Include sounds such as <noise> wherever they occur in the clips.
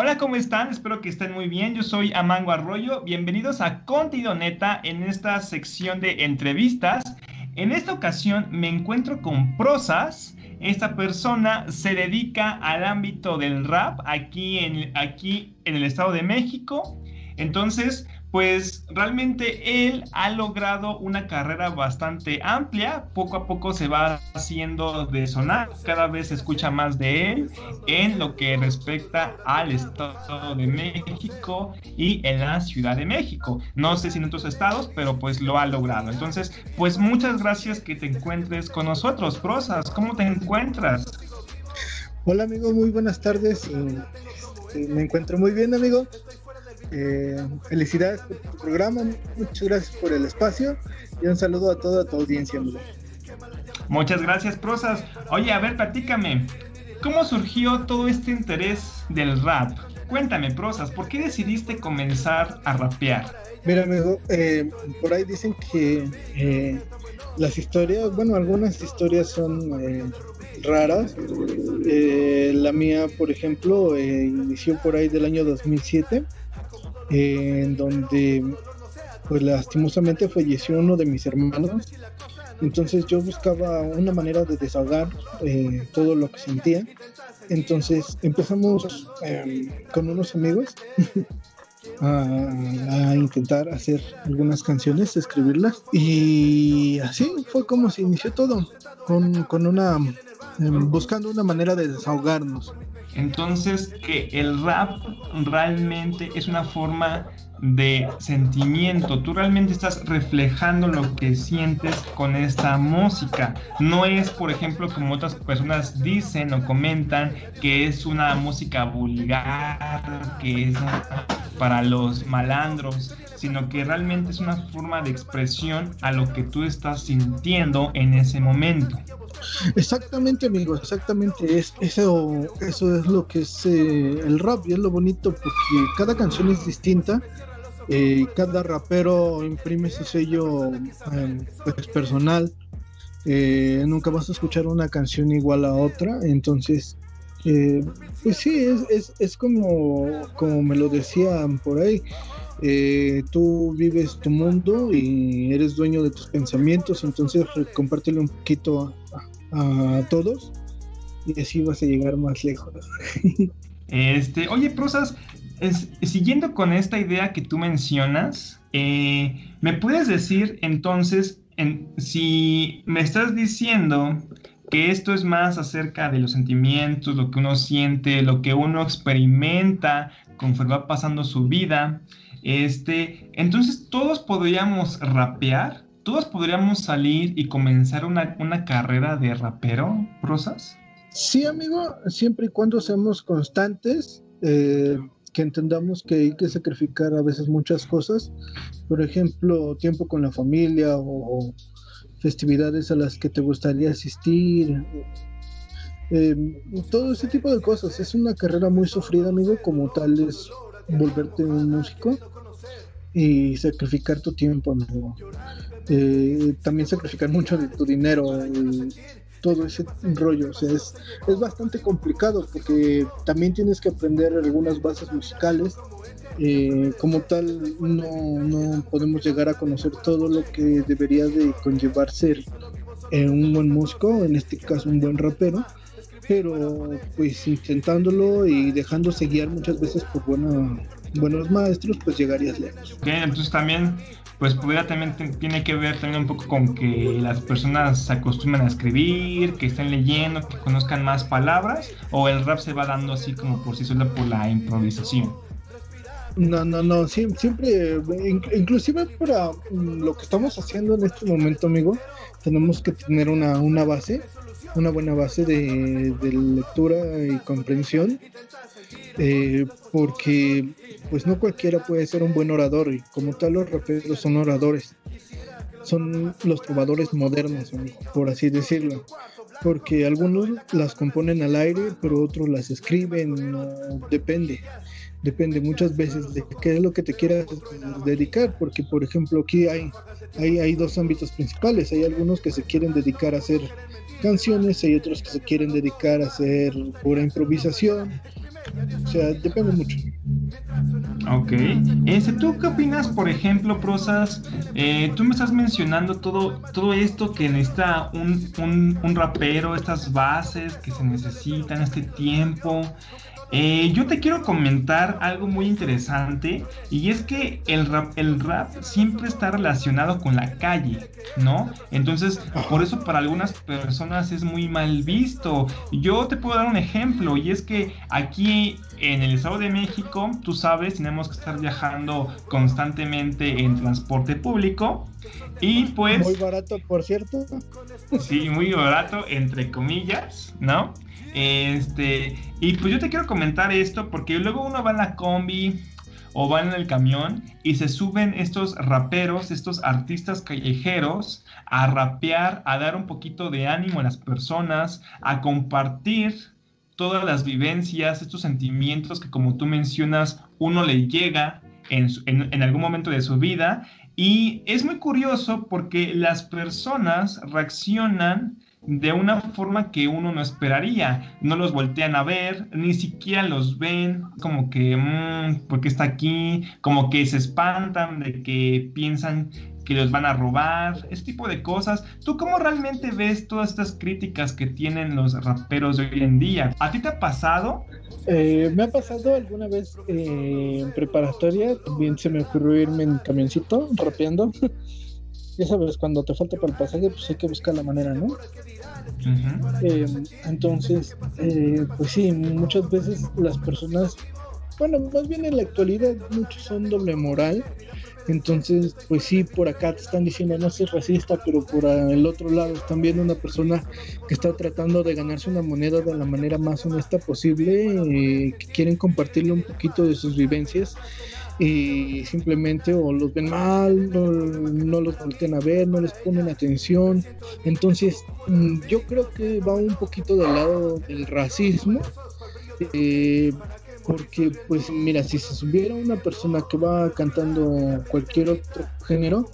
Hola, ¿cómo están? Espero que estén muy bien. Yo soy Amango Arroyo. Bienvenidos a Contenido Neta en esta sección de entrevistas. En esta ocasión me encuentro con Prosas. Esta persona se dedica al ámbito del rap aquí en, aquí en el Estado de México. Entonces, pues realmente él ha logrado una carrera bastante amplia, poco a poco se va haciendo de sonar, cada vez se escucha más de él en lo que respecta al Estado de México y en la Ciudad de México. No sé si en otros estados, pero pues lo ha logrado. Entonces, pues muchas gracias que te encuentres con nosotros, Prosas, ¿cómo te encuentras? Hola amigo, muy buenas tardes. Me encuentro muy bien amigo. Eh, felicidades por tu programa, muchas gracias por el espacio y un saludo a toda tu audiencia. Muchas gracias, Prosas. Oye, a ver, platícame, ¿cómo surgió todo este interés del rap? Cuéntame, Prosas, ¿por qué decidiste comenzar a rapear? Mira, amigo, eh, por ahí dicen que eh, las historias, bueno, algunas historias son raras. la mía, por ejemplo, inició por ahí del año 2007 en donde pues lastimosamente falleció uno de mis hermanos. Entonces yo buscaba una manera de desahogar eh, todo lo que sentía. Entonces empezamos em, con unos amigos <laughs> a, intentar hacer algunas canciones, escribirlas. Y así fue como se inició todo, con, con una, buscando una manera de desahogarnos. Entonces, que el rap realmente es una forma de sentimiento. Tú realmente estás reflejando lo que sientes con esta música. No es, por ejemplo, como otras personas dicen o comentan que es una música vulgar, que es para los malandros, sino que realmente es una forma de expresión a lo que tú estás sintiendo en ese momento. Exactamente, amigo, exactamente. Es, eso, eso es lo que es eh, el rap y es lo bonito porque cada canción es distinta. Eh, cada rapero imprime su sello em, pues, personal. Eh, nunca vas a escuchar una canción igual a otra. Entonces, pues sí, es, es, es, como, como me lo decían por ahí. tú vives tu mundo y eres dueño de tus pensamientos, entonces compártelo un poquito a todos y así vas a llegar más lejos. Este, oye, Prosas, siguiendo con esta idea que tú mencionas, eh, ¿me puedes decir entonces en, si me estás diciendo que esto es más acerca de los sentimientos, lo que uno siente, lo que uno experimenta conforme va pasando su vida? Este, entonces todos podríamos rapear ¿todos podríamos salir y comenzar una, carrera de rapero, Rosas? Sí, amigo, siempre y cuando seamos constantes, eh, que entendamos que hay que sacrificar a veces muchas cosas, por ejemplo, tiempo con la familia o, festividades a las que te gustaría asistir, eh, todo ese tipo de cosas. Es una carrera muy sufrida, amigo, como tal es volverte un músico y sacrificar tu tiempo, amigo. Eh, también sacrificar mucho de tu dinero y todo ese rollo. O sea, es, es bastante complicado porque también tienes que aprender algunas bases musicales. Eh, como tal, no, no, podemos llegar a conocer todo lo que debería de conllevar ser eh, un buen músico, en este caso un buen rapero, pero pues intentándolo y dejándose guiar muchas veces por buenos maestros, pues llegarías lejos. Ok, entonces también pues pudiera también tiene que ver también un poco con que las personas se acostumbren a escribir, que estén leyendo, que conozcan más palabras, o el rap se va dando así como por sí solo por la improvisación. No, no, no, siempre, inclusive para mm, lo que estamos haciendo en este momento, amigo, tenemos que tener una, una base, una buena base de, de lectura y comprensión, eh, porque pues no cualquiera puede ser un buen orador y como tal los raperos son oradores. Son los trovadores modernos, por así decirlo. Porque algunos las componen al aire, pero otros las escriben, depende. Depende muchas veces de qué es lo que te quieras dedicar, porque por ejemplo aquí hay, hay, hay dos ámbitos principales. Hay algunos que se quieren dedicar a hacer canciones, hay otros que se quieren dedicar a hacer pura improvisación, O sea, depende mucho. Ok. Este, ¿Tú qué opinas, por ejemplo, Prosas? Eh, tú me estás mencionando todo, todo esto que necesita un, un, un rapero, estas bases que se necesitan, este tiempo. Eh, yo te quiero comentar algo muy interesante y es que el rap, el rap siempre está relacionado con la calle, ¿no? Entonces, por eso para algunas personas es muy mal visto. Yo te puedo dar un ejemplo y es que aquí en el Estado de México, tú sabes, tenemos que estar viajando constantemente en transporte público y pues... Muy barato, por cierto. Sí, muy barato, entre comillas, ¿no? Este, y pues yo te quiero comentar esto porque luego uno va en la combi o va en el camión y se suben estos raperos, estos artistas callejeros a rapear, a dar un poquito de ánimo a las personas, a compartir todas las vivencias, estos sentimientos que como tú mencionas, uno le llega en, en, algún momento de su vida. Y es muy curioso porque las personas reaccionan de una forma que uno no esperaría. No los voltean a ver, ni siquiera los ven, como que, mmm, ¿por qué está aquí? Como que se espantan de que piensan que los van a robar, ese tipo de cosas. ¿Tú cómo realmente ves todas estas críticas que tienen los raperos de hoy en día? ¿A ti te ha pasado? Eh, me ha pasado alguna vez eh, en preparatoria, también se me ocurrió irme en camioncito rapeando. <laughs> ya sabes, cuando te falta para el pasaje, pues hay que buscar la manera, ¿no? Eh, entonces, eh, pues sí, muchas veces las personas, bueno, más bien en la actualidad, muchos son doble moral. Entonces, pues sí, por acá te están diciendo no seas racista, pero por el otro lado están viendo una persona que está tratando de ganarse una moneda de la manera más honesta posible, eh, que quieren compartirle un poquito de sus vivencias y simplemente o los ven mal, no, los voltean a ver, no les ponen atención. Entonces, mm, yo creo que va un poquito del lado del racismo. Eh, porque pues mira, si se subiera una persona que va cantando cualquier otro género,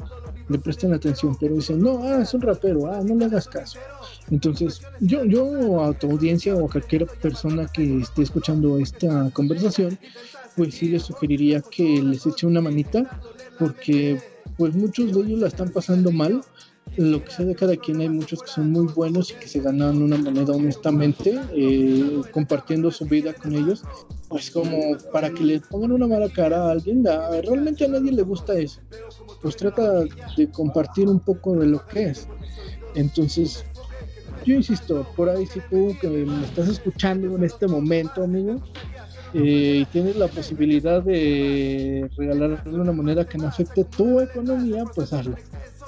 le prestan atención, pero dicen, no, ah, es un rapero, ah, no le hagas caso. Entonces, yo, yo a tu audiencia o a cualquier persona que esté escuchando esta conversación, pues sí les sugeriría que les eche una manita, porque pues muchos de ellos la están pasando mal. Lo que sea de cada quien, hay muchos que son muy buenos y que se ganan una moneda honestamente, eh, compartiendo su vida con ellos, pues como para que le pongan una mala cara a alguien, realmente a nadie le gusta eso. Pues trata de compartir un poco de lo que es. Entonces, yo insisto, por ahí si tú que me estás escuchando en este momento, amigo, eh, y tienes la posibilidad de regalarle una moneda que no afecte tu economía, pues hazlo.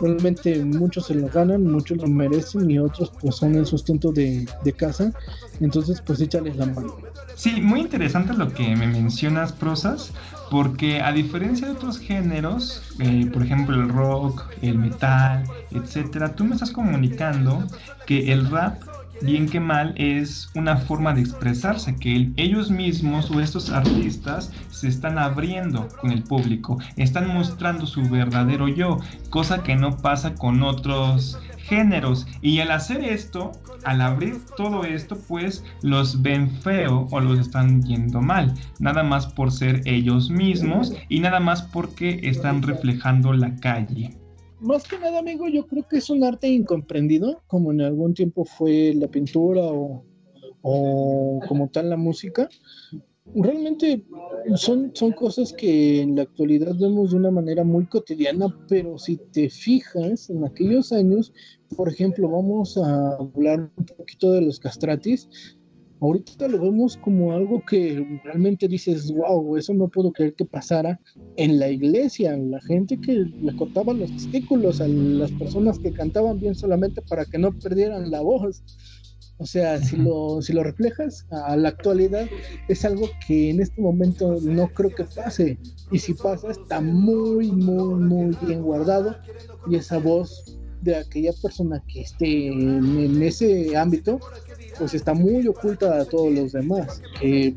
Realmente muchos se lo ganan, muchos lo merecen y otros pues son el sustento de, de casa. Entonces pues échales la mano. Sí, muy interesante lo que me mencionas, prosas, porque a diferencia de otros géneros, eh, por ejemplo el rock, el metal, etcétera, tú me estás comunicando que el rap bien que mal, es una forma de expresarse, que ellos mismos o estos artistas se están abriendo con el público, están mostrando su verdadero yo, cosa que no pasa con otros géneros. Y al hacer esto, al abrir todo esto, pues los ven feo o los están viendo mal, nada más por ser ellos mismos y nada más porque están reflejando la calle más que nada, amigo, yo creo que es un arte incomprendido, como en algún tiempo fue la pintura o, como tal la música. Realmente son, son cosas que en la actualidad vemos de una manera muy cotidiana, pero si te fijas en aquellos años, por ejemplo, vamos a hablar un poquito de los castratis, ahorita lo vemos como algo que realmente dices, wow, eso no puedo creer que pasara en la iglesia, la gente que le cortaba los testículos a las personas que cantaban bien solamente para que no perdieran la voz. O sea, si lo, si lo reflejas a la actualidad, es algo que en este momento no creo que pase. Y si pasa, está muy, muy, muy bien guardado. Y esa voz de aquella persona que esté en ese ámbito, pues está muy oculta a todos los demás, que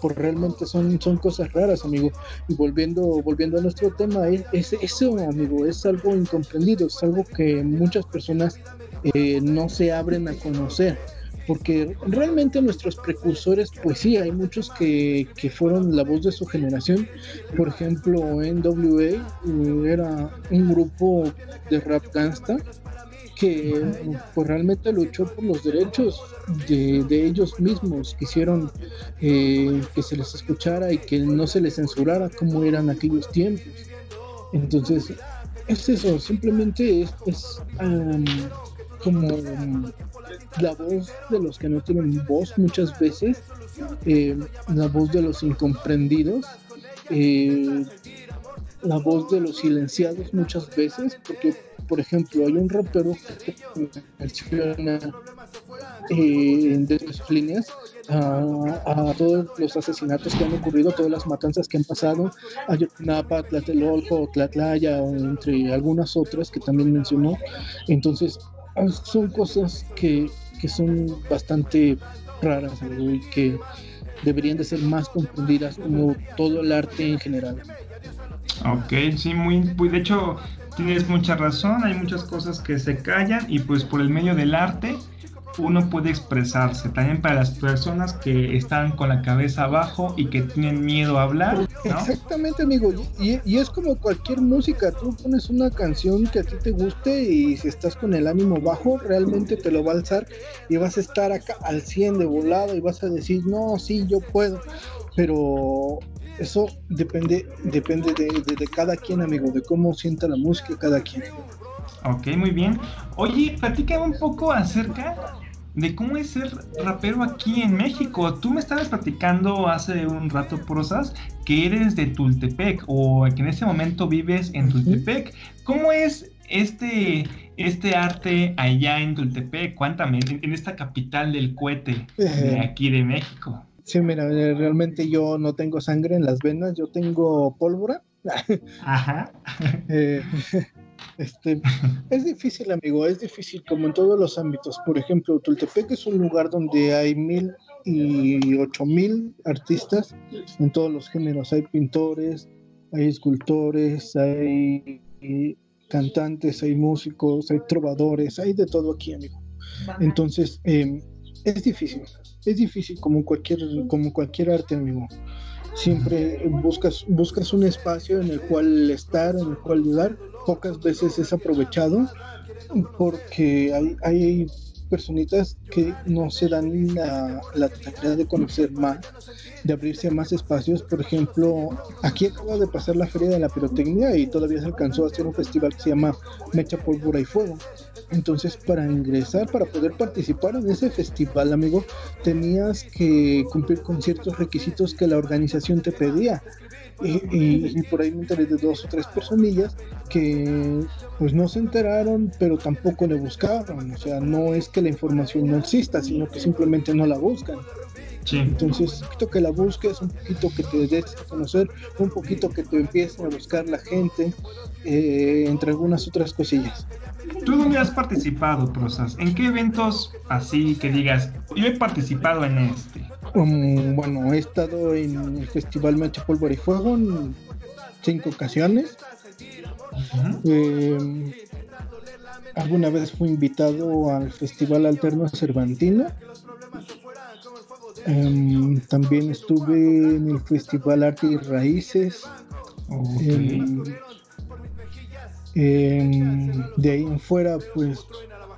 pues realmente son, son cosas raras, amigo. Y volviendo, volviendo a nuestro tema, es, eso, amigo, es algo incomprendido, es algo que muchas personas eh, no se abren a conocer. porque realmente nuestros precursores, pues sí, hay muchos que, que fueron la voz de su generación. Por ejemplo, NWA eh, era un grupo de rap gangsta que pues, realmente luchó por los derechos de, de ellos mismos, quisieron eh, que se les escuchara y que no se les censurara como eran aquellos tiempos. Entonces, es eso, simplemente es, como la voz de los que no tienen voz muchas veces, eh, la voz de los incomprendidos, eh, la voz de los silenciados muchas veces, porque por ejemplo hay un rapero que menciona eh, de sus líneas a, todos los asesinatos que han ocurrido, todas las matanzas que han pasado, Ayotzinapa, Tlatelolco, Tlatlaya, entre algunas otras que también mencionó. Entonces, son cosas que, que son bastante raras y que deberían de ser más comprendidas como todo el arte en general. Ok, sí, muy, muy, de hecho tienes mucha razón, hay muchas cosas que se callan y pues por el medio del arte uno puede expresarse. También para las personas que están con la cabeza abajo y que tienen miedo a hablar. Exactamente, amigo. Y, y, es como cualquier música. Tú pones una canción que a ti te guste y si estás con el ánimo bajo, realmente te lo va a alzar y vas a estar acá al 100 de volado y vas a decir, no, sí, yo puedo. Pero eso depende, depende de, de cada quien, amigo, de cómo sienta la música cada quien. Ok, muy bien. Oye, platica un poco acerca de cómo es ser rapero aquí en México. Tú me estabas platicando hace un rato, Prosas, que eres de Tultepec o que en ese momento vives en Tultepec. ¿Cómo es este, este arte allá en Tultepec? Cuéntame, en, esta capital del cohete de aquí de México. Sí, mira, realmente yo no tengo sangre en las venas, yo tengo pólvora. <laughs> Ajá. eh, <laughs> este, es difícil, amigo, es difícil como en todos los ámbitos. Por ejemplo, Tultepec es un lugar donde hay mil y ocho mil artistas en todos los géneros. Hay pintores, hay escultores, hay cantantes, hay músicos, hay trovadores, hay de todo aquí, amigo. Entonces, es difícil, es difícil como cualquier, como cualquier arte, amigo siempre buscas, buscas un espacio en el cual estar, en el cual ayudar. Pocas veces es aprovechado porque hay, hay personitas que no se dan la, la tarea de conocer más, de abrirse a más espacios. Por ejemplo, aquí acaba de pasar la Feria de la Pirotecnia y todavía se alcanzó a hacer un festival que se llama Mecha Pólvora y Fuego. Entonces, para ingresar, para poder participar en ese festival, amigo, tenías que cumplir con ciertos requisitos que la organización te pedía. Y, por ahí me enteré de dos o tres personillas que pues no se enteraron, pero tampoco le buscaron. O sea, no es que la información no exista, sino que simplemente no la buscan. Entonces, un poquito que la busques, un poquito que te des a conocer, un poquito que te empiece a buscar la gente, eh, entre algunas otras cosillas. ¿Tú dónde has participado, Prosas? ¿En qué eventos así que digas, yo he participado en este? Um, bueno, he estado en el Festival Mecha Pólvora y Fuego en cinco ocasiones. Em, alguna vez fui invitado al Festival Alterno Cervantino. Em, también estuve en el Festival Arte y Raíces. Em, de ahí en fuera, pues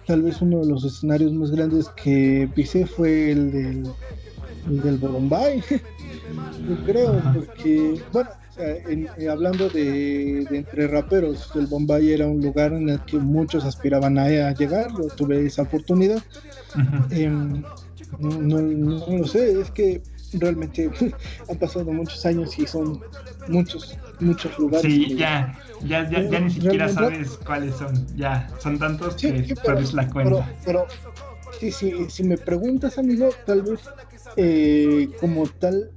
tal vez uno de los escenarios más grandes que pisé fue el del, el del Bombay, <laughs> yo creo, porque, bueno, eh, hablando de, entre raperos, el Bombay era un lugar en el que muchos aspiraban a, llegar, yo tuve esa oportunidad. Em, no, no, lo sé, es que realmente <laughs> han pasado muchos años y son muchos, muchos lugares. Sí, ya, ya, ya, ya, ni siquiera sabes cuáles son, ya, son tantos que pero, la cuenta. Pero, sí, sí, si me preguntas, amigo, tal vez eh, como tal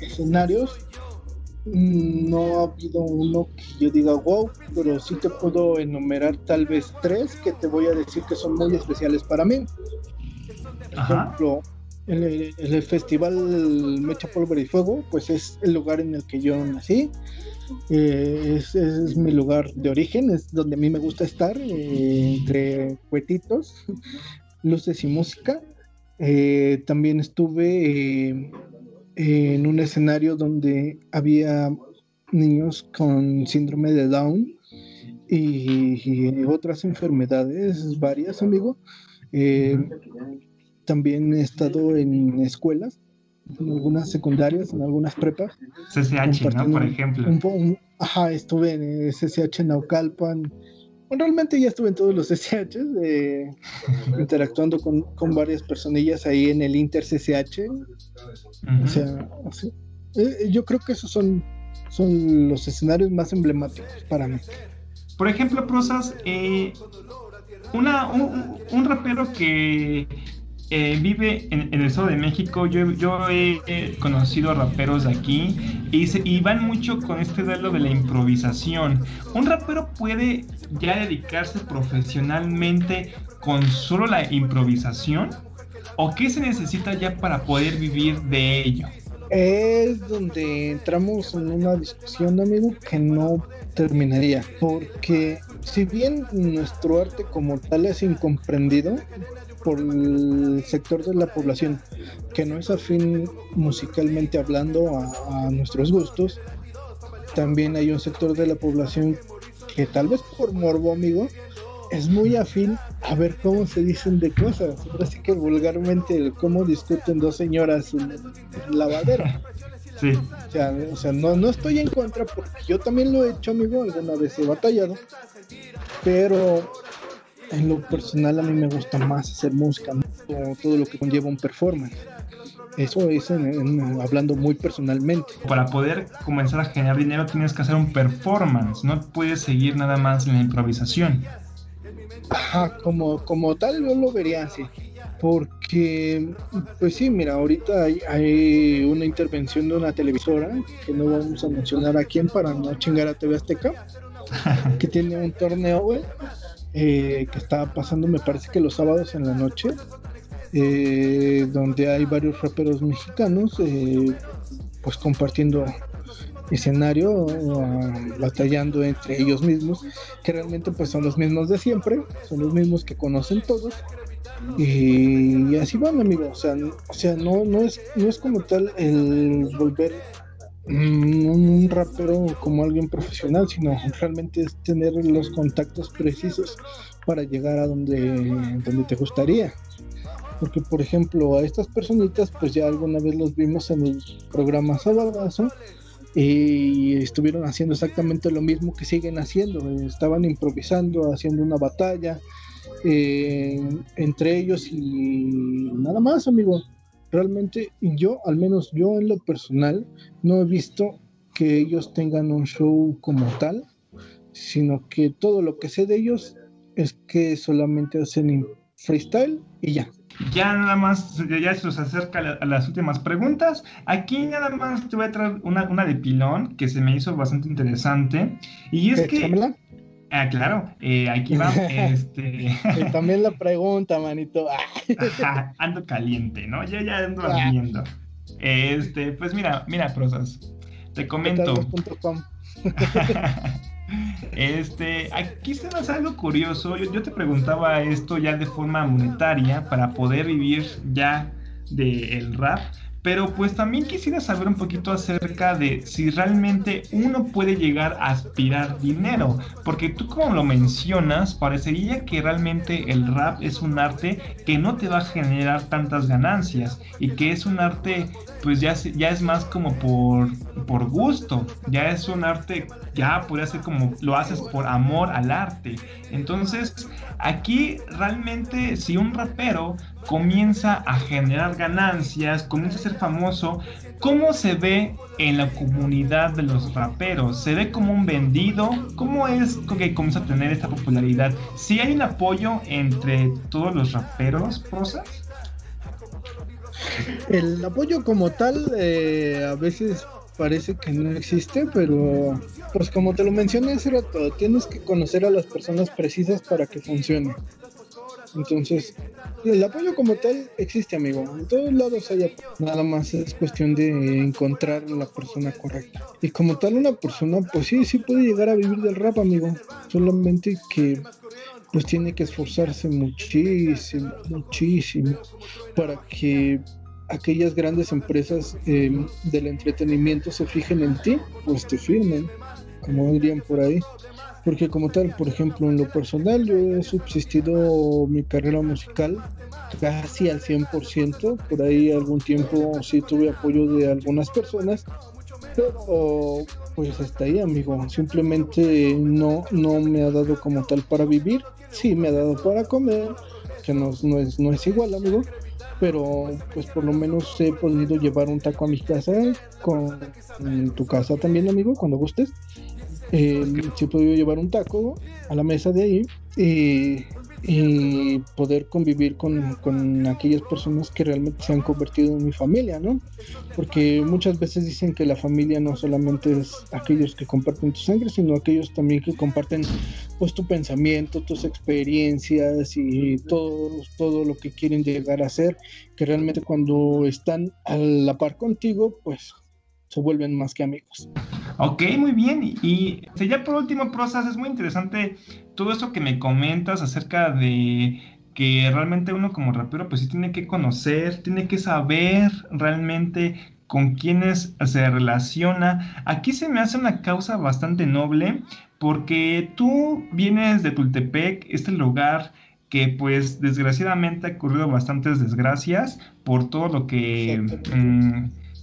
escenarios mm, no ha habido uno que yo diga wow, pero sí te puedo enumerar tal vez tres que te voy a decir que son muy especiales para mí. Por ejemplo, el, festival Mecha Pólvora y Fuego, pues es el lugar en el que yo nací. Eh, es, es, mi lugar de origen, es donde a mí me gusta estar, eh, entre cuetitos, <laughs> luces y música. Eh, también estuve eh, en un escenario donde había niños con síndrome de Down y, otras enfermedades varias, amigo. Eh, también he estado en escuelas, en algunas secundarias, en algunas prepas. CCH, ¿no? Por ejemplo. ajá, estuve en CCH Naucalpan, realmente ya estuve en todos los SH, eh, interactuando con, varias personillas ahí en el Inter CCH. O sea, eh, yo creo que esos son, son los escenarios más emblemáticos para mí. Por ejemplo, Prosas, eh, una, un, rapero que eh, vive en, el estado de México. Yo, yo he, conocido raperos de aquí y, van mucho con este duelo de la improvisación. ¿Un rapero puede ya dedicarse profesionalmente con solo la improvisación? ¿O qué se necesita ya para poder vivir de ello? Es donde entramos en una discusión, amigo, que no terminaría. Porque si bien nuestro arte como tal es incomprendido, por el sector de la población que no es afín musicalmente hablando a, nuestros gustos, también hay un sector de la población que tal vez por morbo, amigo, es muy afín a ver cómo se dicen de cosas. Así que vulgarmente el cómo discuten dos señoras en, en lavadera. Sí. O sea, o sea no, no estoy en contra porque yo también lo he hecho, amigo, alguna vez he batallado. Pero en lo personal a mí me gusta más hacer música, todo lo que conlleva un performance. Eso es hablando muy personalmente. Para poder comenzar a generar dinero tienes que hacer un performance, no puedes seguir nada más en la improvisación. Ajá, como, como tal yo lo vería así. Porque, pues sí, mira, ahorita hay, hay, una intervención de una televisora que no vamos a mencionar a quién para no chingar a TV Azteca, <laughs> que tiene un torneo, güey, eh, que está pasando, me parece que los sábados en la noche, eh, donde hay varios raperos mexicanos, eh, pues compartiendo escenario, batallando entre ellos mismos, que realmente pues son los mismos de siempre, son los mismos que conocen todos. Y, así van amigos, o sea, o sea no, no, es, no es como tal el volver un rapero como alguien profesional, sino realmente es tener los contactos precisos para llegar a donde, donde te gustaría. Porque, por ejemplo, a estas personitas, pues ya alguna vez los vimos en el programa Sabadazo y estuvieron haciendo exactamente lo mismo que siguen haciendo. Estaban improvisando, haciendo una batalla eh, entre ellos y nada más, amigo realmente yo, al menos yo en lo personal, no he visto que ellos tengan un show como tal, sino que todo lo que sé de ellos es que solamente hacen freestyle y ya. Ya nada más, ya se nos acerca a las últimas preguntas. Aquí nada más te voy a traer una, una de pilón que se me hizo bastante interesante. Y es que... Ah, claro, eh, aquí va. este... <laughs> también la pregunta, manito. <laughs> ando caliente, ¿no? Yo ya ando viendo. Este, pues mira, mira, prosas. Te comento. <laughs> este, aquí se nos algo curioso. Yo, yo, te preguntaba esto ya de forma monetaria para poder vivir ya del rap. Pero pues también quisiera saber un poquito acerca de si realmente uno puede llegar a aspirar dinero, porque tú como lo mencionas, parecería que realmente el rap es un arte que no te va a generar tantas ganancias y que es un arte pues ya, ya es más como por, por gusto, ya es un arte, ya podría ser como lo haces por amor al arte. Entonces, aquí realmente si un rapero comienza a generar ganancias, comienza a ser famoso, ¿cómo se ve en la comunidad de los raperos? ¿Se ve como un vendido? ¿Cómo es que comienza a tener esta popularidad? ¿Si hay un apoyo entre todos los raperos, Rosas? El apoyo como tal eh, a veces parece que no existe, pero pues como te lo mencioné hace rato, tienes que conocer a las personas precisas para que funcione. Entonces, el apoyo como tal existe, amigo. En todos lados hay apoyo. Nada más es cuestión de encontrar la persona correcta. Y como tal, una persona, pues sí, sí puede llegar a vivir del rap, amigo. Solamente que pues tiene que esforzarse muchísimo, muchísimo para que aquellas grandes empresas em, del entretenimiento se fijen en ti, pues te firmen, como dirían por ahí. Porque como tal, por ejemplo, en lo personal, yo he subsistido mi carrera musical casi al 100%. Por ahí algún tiempo sí tuve apoyo de algunas personas, pero pues hasta ahí, amigo. Simplemente no, no me ha dado como tal para vivir. Sí, me ha dado para comer, que no, no, es, no es igual, amigo pero pues por lo menos he podido llevar un taco a mi casa, con tu casa también, amigo, cuando gustes. Eh, sí he podido llevar un taco a la mesa de ahí y y poder convivir con, con, aquellas personas que realmente se han convertido en mi familia, ¿no? Porque muchas veces dicen que la familia no solamente es aquellos que comparten tu sangre, sino aquellos también que comparten pues tu pensamiento, tus experiencias y todo, todo lo que quieren llegar a ser, que realmente cuando están a la par contigo, pues se vuelven más que amigos. Ok, muy bien. Y, ya por último, Prosas, es muy interesante todo esto que me comentas acerca de que realmente uno como rapero pues sí tiene que conocer, tiene que saber realmente con quiénes se relaciona. Aquí se me hace una causa bastante noble porque tú vienes de Tultepec, este lugar que pues desgraciadamente ha ocurrido bastantes desgracias por todo lo que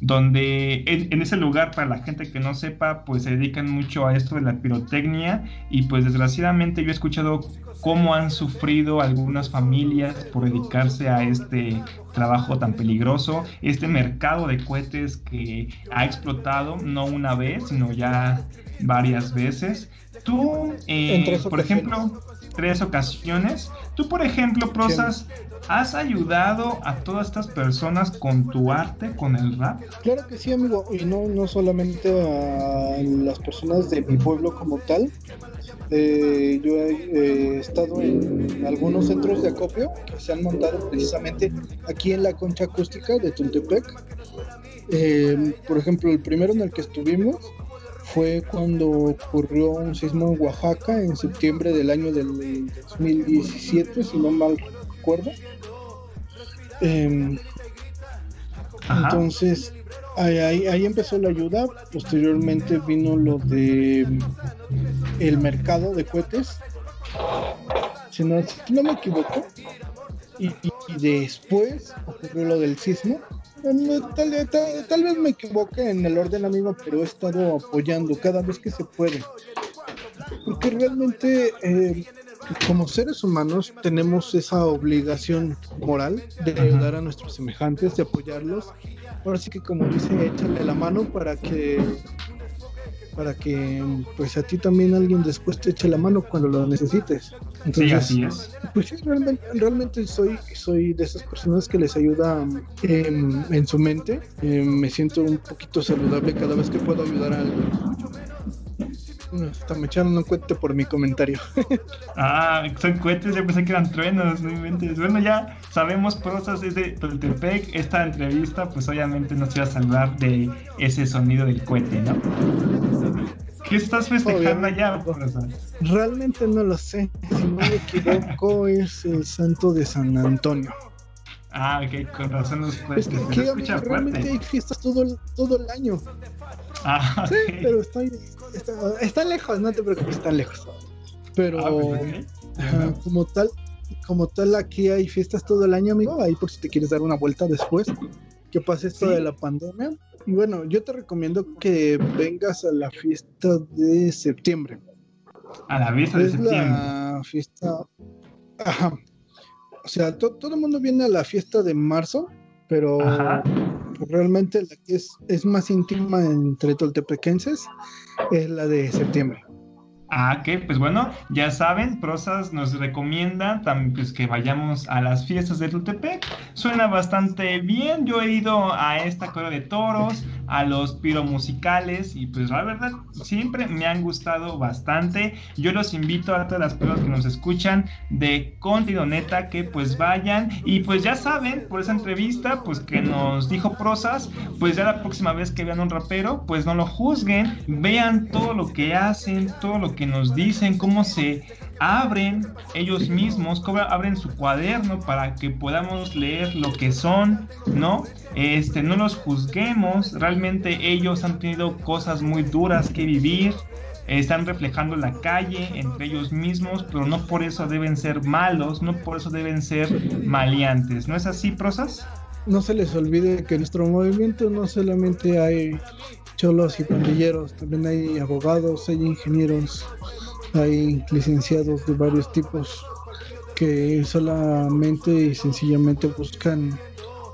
donde en, ese lugar, para la gente que no sepa, pues se dedican mucho a esto de la pirotecnia y pues desgraciadamente yo he escuchado cómo han sufrido algunas familias por dedicarse a este trabajo tan peligroso, este mercado de cohetes que ha explotado no una vez, sino ya varias veces. Tú, eh, por ejemplo, tres ocasiones. Tú, por ejemplo, Prosas, ¿Has ayudado a todas estas personas con tu arte, con el rap? Claro que sí, amigo, y no, no solamente a las personas de mi pueblo como tal. Eh, yo he estado en algunos centros de acopio que se han montado precisamente aquí en la concha acústica de Tuntepec. Eh, por ejemplo, el primero en el que estuvimos fue cuando ocurrió un sismo en Oaxaca en septiembre del año del 2017, si no mal recuerdo. Em, entonces, ahí, empezó la ayuda. Posteriormente vino lo de el mercado de cohetes. Si no, me equivoco. Y, después ocurrió lo del sismo. Tal, vez me equivoque en el orden, amigo, pero he estado apoyando cada vez que se puede. Porque realmente eh, como seres humanos tenemos esa obligación moral de ayudar a nuestros semejantes, de apoyarlos. Ahora sí que como dice, échale la mano para que para que pues a ti también alguien después te eche la mano cuando lo necesites. sí, así es. Pues sí, realmente, soy, soy de esas personas que les ayuda en, su mente. Eh, me siento un poquito saludable cada vez que puedo ayudar a alguien. Hasta me echaron un cuente por mi comentario. <laughs> ah, son cohetes, yo pensé que eran truenos, no inventes. Bueno, ya sabemos prosas de Toltepec. Esta entrevista, pues obviamente nos iba a salvar de ese sonido del cohete, ¿no? ¿Qué estás festejando allá, Realmente no lo sé. Si no me equivoco, <laughs> es el santo de San Antonio. Ah, ok, con razón los cohetes. Es que, realmente hay fiestas todo el, todo el año. Ah, <laughs> sí, pero estoy, está, lejos, no te preocupes, está lejos. Pero ah, pues, como tal, como tal aquí hay fiestas todo el año, amigo, ahí por si te quieres dar una vuelta después que pase esto de la pandemia. Y bueno, yo te recomiendo que vengas a la fiesta de septiembre. A la fiesta de septiembre. La fiesta. Ajá. O sea, todo el mundo viene a la fiesta de marzo, pero realmente la que es, es más íntima entre toltepequenses es la de septiembre. Ah, que pues bueno, ya saben, Prosas nos recomienda también pues, que vayamos a las fiestas de Tultepec. Suena bastante bien. Yo he ido a esta correa de toros, a los piromusicales y pues la verdad siempre me han gustado bastante. Yo los invito a todas las personas que nos escuchan de Contido Neta que pues vayan y pues ya saben por esa entrevista pues que nos dijo Prosas, pues ya la próxima vez que vean un rapero pues no lo juzguen, vean todo lo que hacen, todo lo que nos dicen, cómo se abren ellos mismos, abren su cuaderno para que podamos leer lo que son, ¿no? Este, no los juzguemos, realmente ellos han tenido cosas muy duras que vivir, están reflejando la calle entre ellos mismos, pero no por eso deben ser malos, no por eso deben ser maleantes. ¿No es así, Prosas? No se les olvide que en nuestro movimiento no solamente hay cholos y pandilleros, también hay abogados, hay ingenieros, hay licenciados de varios tipos que solamente y sencillamente buscan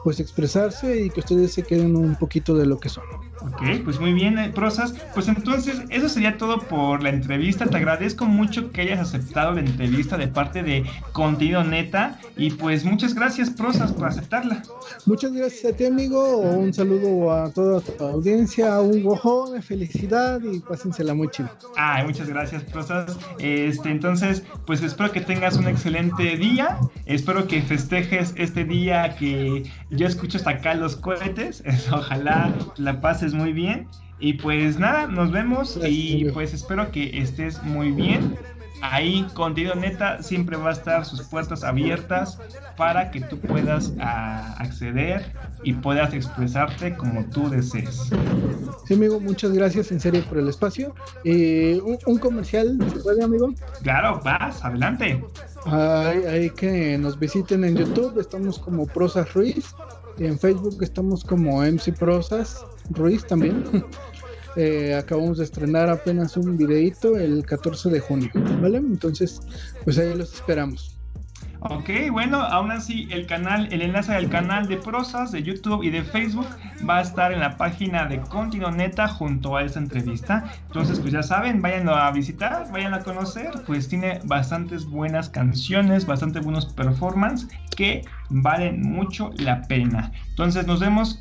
pues expresarse y que ustedes se queden un poquito de lo que son. Ok, pues muy bien, eh, Prosas. Pues entonces, eso sería todo por la entrevista. Te agradezco mucho que hayas aceptado la entrevista de parte de Contenido Neta. Y pues muchas gracias, Prosas, por aceptarla. Muchas gracias a ti, amigo. Un saludo a toda tu audiencia. Un de felicidad y pásensela muy chido. Ay, muchas gracias, Prosas. Este, entonces, pues espero que tengas un excelente día. Espero que festejes este día que yo escucho hasta acá los cohetes. <laughs> Ojalá la pases muy bien. Y pues nada, nos vemos y pues espero que estés muy bien. Ahí Contenido Neta siempre va a estar sus puertas abiertas para que tú puedas ah, acceder y puedas expresarte como tú desees. Sí, amigo, muchas gracias en serio por el espacio. Eh, un, comercial, ¿se puede, amigo? Claro, vas, adelante. Hay, que nos visiten en YouTube, estamos como Prosas Ruiz. En Facebook estamos como MC Prosas Ruiz también. <laughs> Eh, acabamos de estrenar apenas un videito el 14 de junio, ¿vale? Entonces, pues ahí los esperamos. Ok, bueno, aún así el canal, el enlace del canal de Prosas de YouTube y de Facebook va a estar en la página de Continuo Neta junto a esta entrevista. Entonces, pues ya saben, vayan a visitar, vayan a conocer, pues tiene bastantes buenas canciones, bastante buenos performances que valen mucho la pena. Entonces, nos vemos